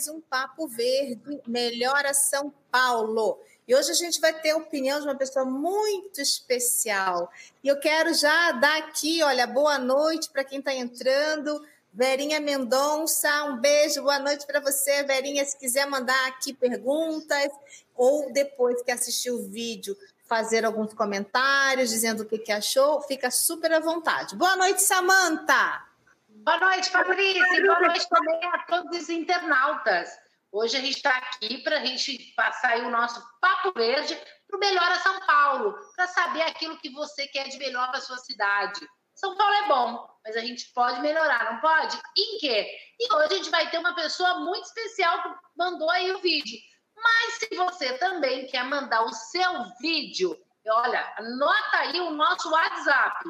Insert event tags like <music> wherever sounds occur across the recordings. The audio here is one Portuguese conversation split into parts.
mais um Papo Verde, Melhora São Paulo. E hoje a gente vai ter a opinião de uma pessoa muito especial. E eu quero já dar aqui, olha, boa noite para quem está entrando. Verinha Mendonça, um beijo, boa noite para você, Verinha. Se quiser mandar aqui perguntas ou depois que assistir o vídeo, fazer alguns comentários dizendo o que, que achou, fica super à vontade. Boa noite, Samanta. Boa noite, Patrícia. Boa noite também a todos os internautas. Hoje a gente está aqui para a gente passar o nosso papo verde para o Melhora São Paulo, para saber aquilo que você quer de melhor para sua cidade. São Paulo é bom, mas a gente pode melhorar, não pode? Em quê? E hoje a gente vai ter uma pessoa muito especial que mandou aí o vídeo. Mas se você também quer mandar o seu vídeo, olha, anota aí o nosso WhatsApp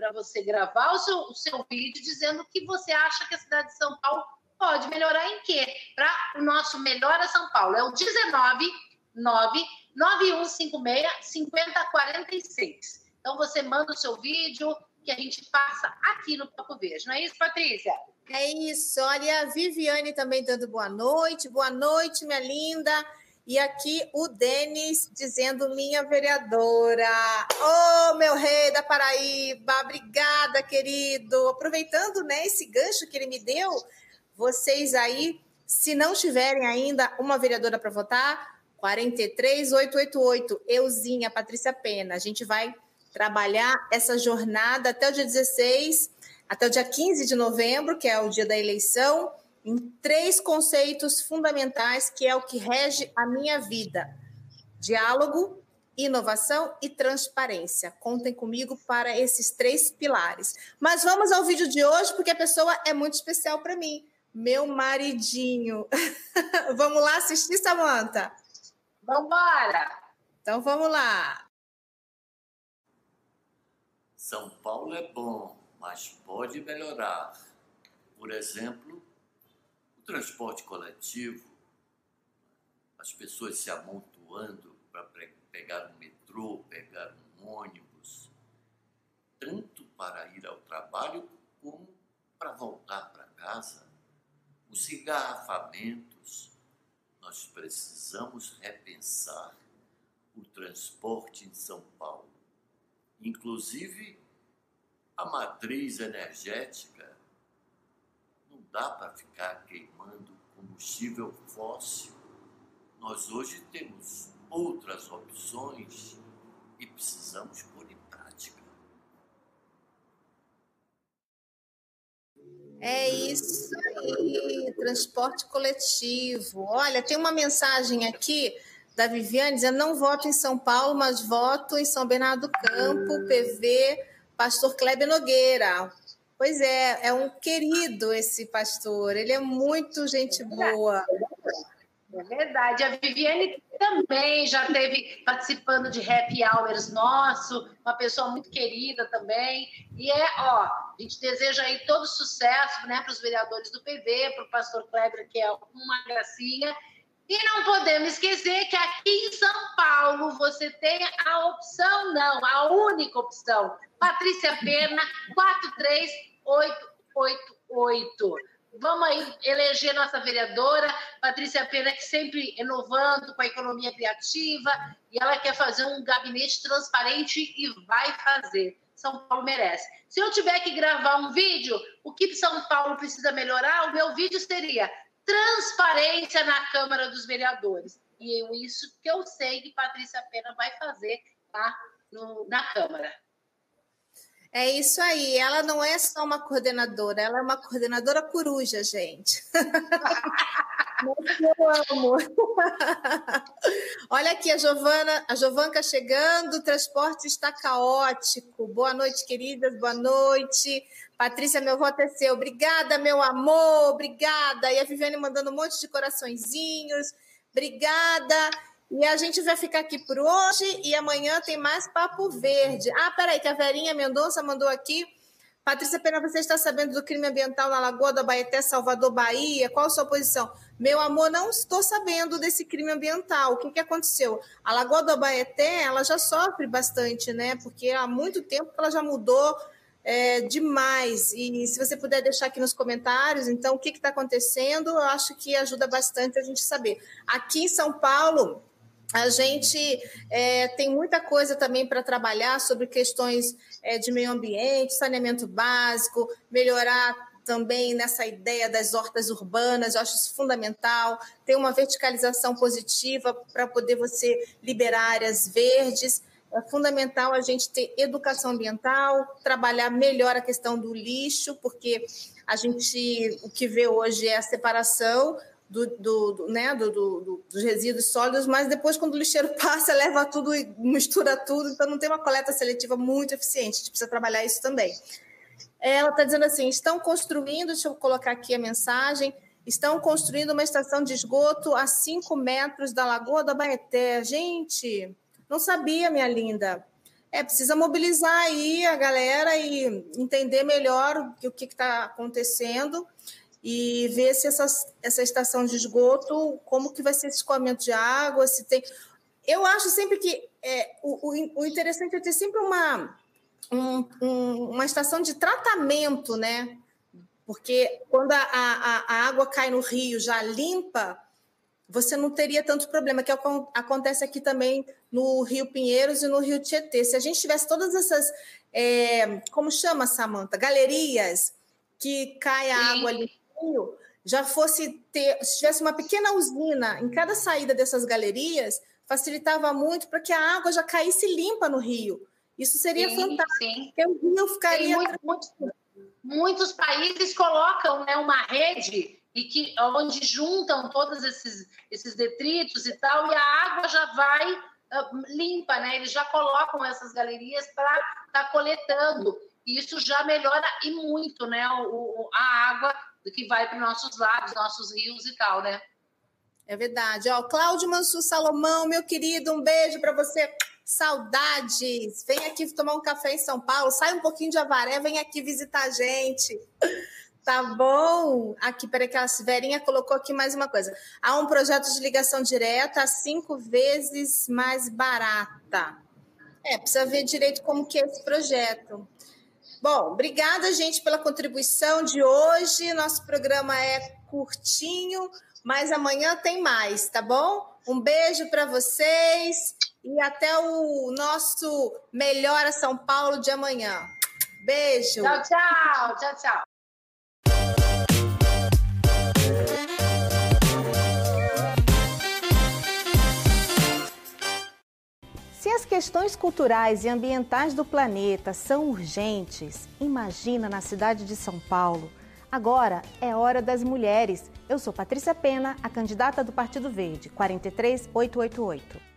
para você gravar o seu, o seu vídeo dizendo o que você acha que a cidade de São Paulo pode melhorar em quê? Para o nosso Melhora São Paulo. É o 19 9 9156 5046. Então você manda o seu vídeo que a gente passa aqui no Papo Verde. Não é isso, Patrícia? É isso. Olha, a Viviane também dando boa noite. Boa noite, minha linda. E aqui o Denis dizendo minha vereadora. Ô, oh, meu rei da Paraíba, obrigada, querido. Aproveitando né, esse gancho que ele me deu, vocês aí, se não tiverem ainda uma vereadora para votar, 43888, euzinha, Patrícia Pena. A gente vai trabalhar essa jornada até o dia 16, até o dia 15 de novembro, que é o dia da eleição em três conceitos fundamentais que é o que rege a minha vida: diálogo, inovação e transparência. Contem comigo para esses três pilares. Mas vamos ao vídeo de hoje porque a pessoa é muito especial para mim, meu maridinho. <laughs> vamos lá assistir, Samanta? Vamos embora. Então vamos lá. São Paulo é bom, mas pode melhorar. Por exemplo, transporte coletivo, as pessoas se amontoando para pegar um metrô, pegar um ônibus, tanto para ir ao trabalho como para voltar para casa. Os engarrafamentos, nós precisamos repensar o transporte em São Paulo. Inclusive, a matriz energética dá para ficar queimando combustível fóssil. Nós hoje temos outras opções e precisamos pôr em prática. É isso aí, transporte coletivo. Olha, tem uma mensagem aqui da Viviane dizendo: não voto em São Paulo, mas voto em São Bernardo do Campo, PV, Pastor Kleber Nogueira. Pois é, é um querido esse pastor, ele é muito gente boa. É verdade. A Viviane também já teve participando de happy hours nosso, uma pessoa muito querida também. E é, ó, a gente deseja aí todo sucesso, né, para os vereadores do PV, para o pastor Kleber, que é uma gracinha. E não podemos esquecer que aqui em São Paulo você tem a opção, não, a única opção. Patrícia Pena, 43 888. Vamos aí eleger nossa vereadora, Patrícia Pena, que sempre inovando com a economia criativa, e ela quer fazer um gabinete transparente e vai fazer. São Paulo merece. Se eu tiver que gravar um vídeo, o que São Paulo precisa melhorar, o meu vídeo seria transparência na Câmara dos Vereadores. E é isso que eu sei que Patrícia Pena vai fazer lá no, na Câmara. É isso aí. Ela não é só uma coordenadora, ela é uma coordenadora coruja, gente. <laughs> eu amo. Olha aqui a Giovana, a Giovanca chegando, o transporte está caótico. Boa noite, queridas, boa noite. Patrícia, meu voto é seu. Obrigada, meu amor, obrigada. E a Viviane mandando um monte de coraçõezinhos. Obrigada. E a gente vai ficar aqui por hoje e amanhã tem mais Papo Verde. Ah, peraí, que a Verinha Mendonça mandou aqui. Patrícia Pena, você está sabendo do crime ambiental na Lagoa do Abaeté, Salvador, Bahia? Qual a sua posição? Meu amor, não estou sabendo desse crime ambiental. O que, que aconteceu? A Lagoa do Abaeté, ela já sofre bastante, né? Porque há muito tempo que ela já mudou é, demais. E se você puder deixar aqui nos comentários, então, o que está acontecendo, eu acho que ajuda bastante a gente saber. Aqui em São Paulo, a gente é, tem muita coisa também para trabalhar sobre questões é, de meio ambiente, saneamento básico, melhorar também nessa ideia das hortas urbanas, eu acho isso fundamental, ter uma verticalização positiva para poder você liberar áreas verdes. É fundamental a gente ter educação ambiental, trabalhar melhor a questão do lixo, porque a gente o que vê hoje é a separação do, do, do né, do, do, dos resíduos sólidos, mas depois, quando o lixeiro <laughs> passa, leva tudo e mistura tudo, então não tem uma coleta seletiva muito eficiente. A gente precisa trabalhar isso também. Ela está dizendo assim: estão construindo, deixa eu colocar aqui a mensagem, estão construindo uma estação de esgoto a 5 metros da Lagoa da Baeté. Gente, não sabia, minha linda. É, precisa mobilizar aí a galera e entender melhor o que está acontecendo e ver se essa, essa estação de esgoto, como que vai ser esse escoamento de água, se tem... Eu acho sempre que é, o, o, interessante é ter sempre uma, um, um, uma estação de tratamento, né? Porque quando a, a, a, água cai no rio já limpa, você não teria tanto problema, que é acontece aqui também no Rio Pinheiros e no Rio Tietê. Se a gente tivesse todas essas, é, como chama, Samanta, galerias que cai a Sim. água ali já fosse ter, se tivesse uma pequena usina em cada saída dessas galerias, facilitava muito para que a água já caísse limpa no rio. Isso seria sim, fantástico, sim. porque o rio ficaria. Muito, muito, muitos países colocam né, uma rede e que onde juntam todos esses, esses detritos e tal, e a água já vai limpa, né? Eles já colocam essas galerias para estar tá coletando. E isso já melhora e muito, né? O, a água que vai para os nossos lagos, nossos rios e tal, né? É verdade. Ó, Cláudio Mansur Salomão, meu querido, um beijo para você. Saudades! Vem aqui tomar um café em São Paulo, sai um pouquinho de Avaré, vem aqui visitar a gente. Tá bom? Aqui, peraí, que a Verinha colocou aqui mais uma coisa. Há um projeto de ligação direta cinco vezes mais barata. É, precisa ver direito como que é esse projeto. Bom, obrigada, gente, pela contribuição de hoje. Nosso programa é curtinho, mas amanhã tem mais, tá bom? Um beijo para vocês e até o nosso Melhora São Paulo de amanhã. Beijo. Tchau, tchau. Tchau, tchau. As questões culturais e ambientais do planeta são urgentes, imagina na cidade de São Paulo. Agora é hora das mulheres. Eu sou Patrícia Pena, a candidata do Partido Verde, 43888.